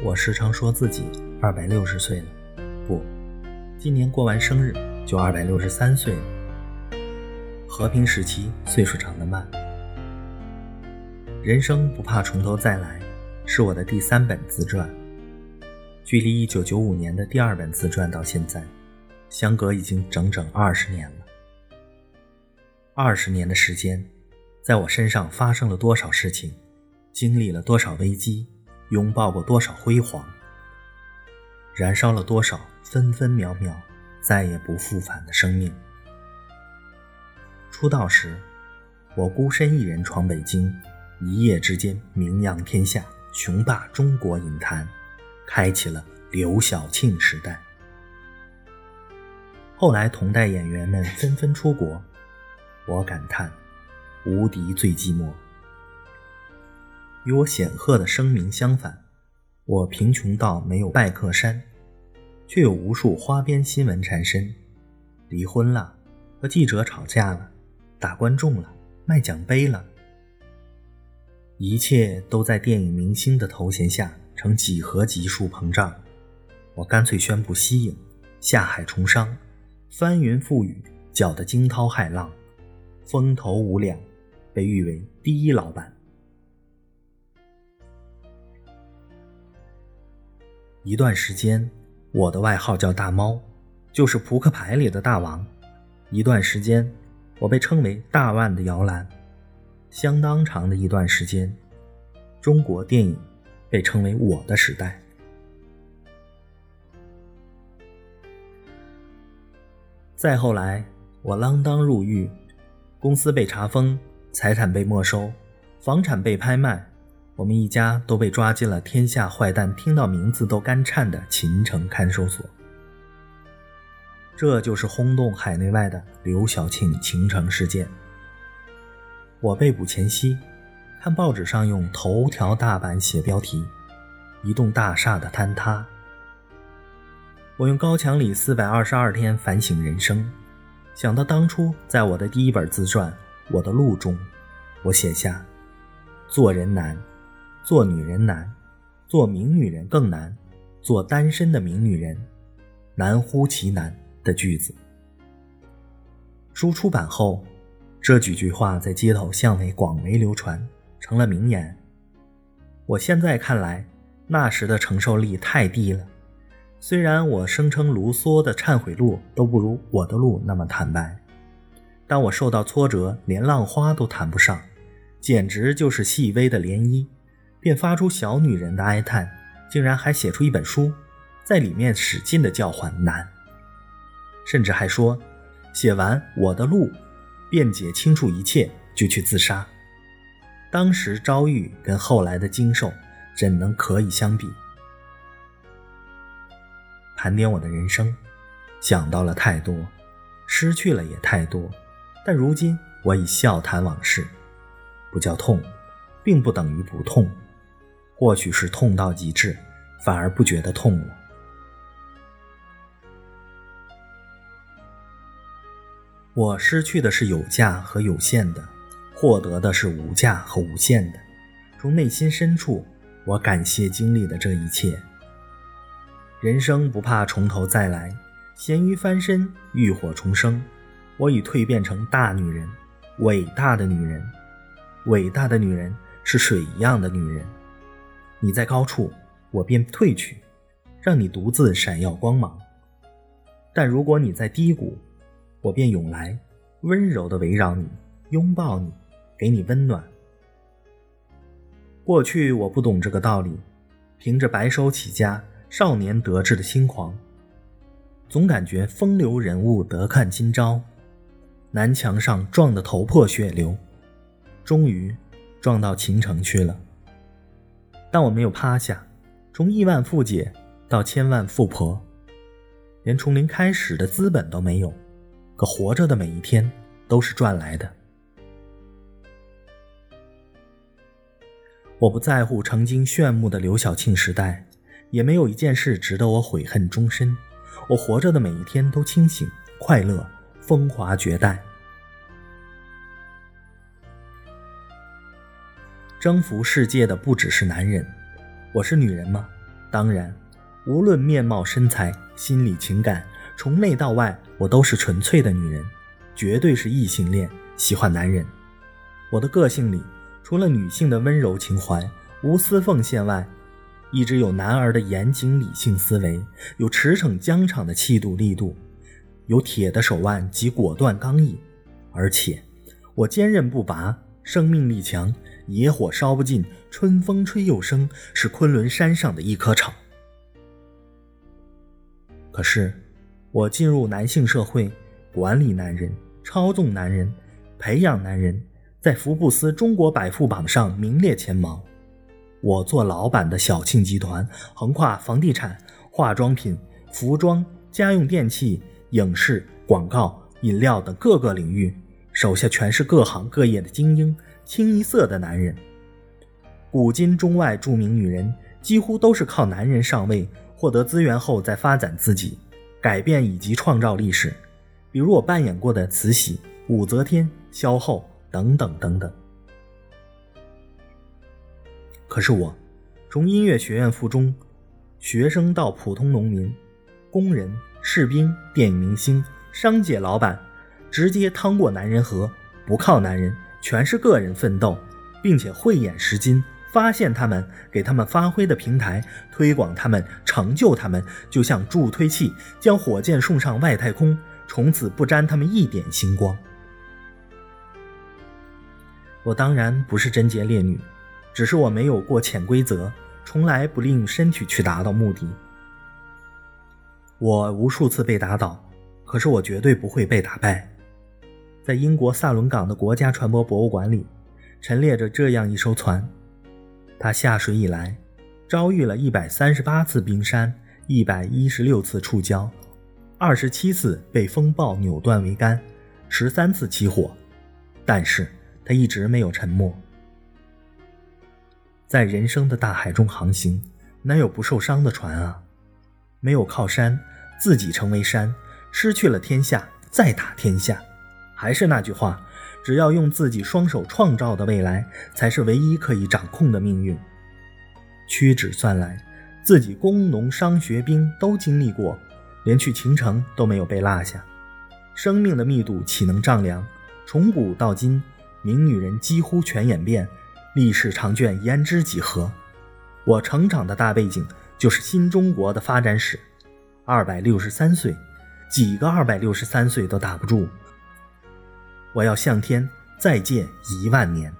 我时常说自己二百六十岁了，不，今年过完生日就二百六十三岁了。和平时期岁数长得慢，人生不怕从头再来，是我的第三本自传。距离一九九五年的第二本自传到现在，相隔已经整整二十年了。二十年的时间，在我身上发生了多少事情，经历了多少危机。拥抱过多少辉煌，燃烧了多少分分秒秒再也不复返的生命。出道时，我孤身一人闯北京，一夜之间名扬天下，雄霸中国影坛，开启了刘晓庆时代。后来，同代演员们纷纷出国，我感叹：无敌最寂寞。与我显赫的声名相反，我贫穷到没有拜客山，却有无数花边新闻缠身。离婚了，和记者吵架了，打观众了，卖奖杯了，一切都在电影明星的头衔下呈几何级数膨胀。我干脆宣布息影，下海从商，翻云覆雨，搅得惊涛骇浪，风头无两，被誉为第一老板。一段时间，我的外号叫大猫，就是扑克牌里的大王。一段时间，我被称为大腕的摇篮。相当长的一段时间，中国电影被称为我的时代。再后来，我锒铛入狱，公司被查封，财产被没收，房产被拍卖。我们一家都被抓进了天下坏蛋听到名字都干颤的秦城看守所。这就是轰动海内外的刘晓庆秦城事件。我被捕前夕，看报纸上用头条大版写标题：“一栋大厦的坍塌。”我用高墙里四百二十二天反省人生，想到当初在我的第一本自传《我的路》中，我写下：“做人难。”做女人难，做名女人更难，做单身的名女人难乎其难的句子。书出版后，这几句话在街头巷尾广为流传，成了名言。我现在看来，那时的承受力太低了。虽然我声称卢梭的忏悔录都不如我的路那么坦白，但我受到挫折，连浪花都谈不上，简直就是细微的涟漪。便发出小女人的哀叹，竟然还写出一本书，在里面使劲的叫唤难，甚至还说写完我的路，辩解清楚一切就去自杀。当时遭遇跟后来的经受，怎能可以相比？盘点我的人生，想到了太多，失去了也太多，但如今我已笑谈往事，不叫痛，并不等于不痛。或许是痛到极致，反而不觉得痛了。我失去的是有价和有限的，获得的是无价和无限的。从内心深处，我感谢经历的这一切。人生不怕从头再来，咸鱼翻身，浴火重生。我已蜕变成大女人，伟大的女人。伟大的女人是水一样的女人。你在高处，我便退去，让你独自闪耀光芒；但如果你在低谷，我便涌来，温柔的围绕你，拥抱你，给你温暖。过去我不懂这个道理，凭着白手起家、少年得志的心狂，总感觉风流人物得看今朝，南墙上撞得头破血流，终于撞到秦城去了。但我没有趴下，从亿万富姐到千万富婆，连从零开始的资本都没有，可活着的每一天都是赚来的。我不在乎曾经炫目的刘晓庆时代，也没有一件事值得我悔恨终身。我活着的每一天都清醒、快乐、风华绝代。征服世界的不只是男人，我是女人吗？当然，无论面貌、身材、心理、情感，从内到外，我都是纯粹的女人，绝对是异性恋，喜欢男人。我的个性里，除了女性的温柔情怀、无私奉献外，一直有男儿的严谨理性思维，有驰骋疆场的气度力度，有铁的手腕及果断刚毅，而且我坚韧不拔，生命力强，野火烧不尽，春风吹又生，是昆仑山上的一棵草。可是。我进入男性社会，管理男人，操纵男人，培养男人，在福布斯中国百富榜上名列前茅。我做老板的小庆集团，横跨房地产、化妆品、服装、家用电器、影视、广告、饮料等各个领域，手下全是各行各业的精英，清一色的男人。古今中外著名女人，几乎都是靠男人上位，获得资源后再发展自己。改变以及创造历史，比如我扮演过的慈禧、武则天、萧后等等等等。可是我，从音乐学院附中学生到普通农民、工人、士兵、电影明星、商界老板，直接趟过男人河，不靠男人，全是个人奋斗，并且慧眼识金。发现他们，给他们发挥的平台，推广他们，成就他们，就像助推器将火箭送上外太空，从此不沾他们一点星光。我当然不是贞洁烈女，只是我没有过潜规则，从来不利用身体去达到目的。我无数次被打倒，可是我绝对不会被打败。在英国萨伦港的国家船舶博物馆里，陈列着这样一艘船。他下水以来，遭遇了一百三十八次冰山，一百一十六次触礁，二十七次被风暴扭断桅杆，十三次起火，但是他一直没有沉没。在人生的大海中航行，哪有不受伤的船啊？没有靠山，自己成为山，失去了天下，再打天下。还是那句话。只要用自己双手创造的未来，才是唯一可以掌控的命运。屈指算来，自己工农商学兵都经历过，连去秦城都没有被落下。生命的密度岂能丈量？从古到今，名女人几乎全演变，历史长卷焉知几何？我成长的大背景就是新中国的发展史。二百六十三岁，几个二百六十三岁都打不住。我要向天再借一万年。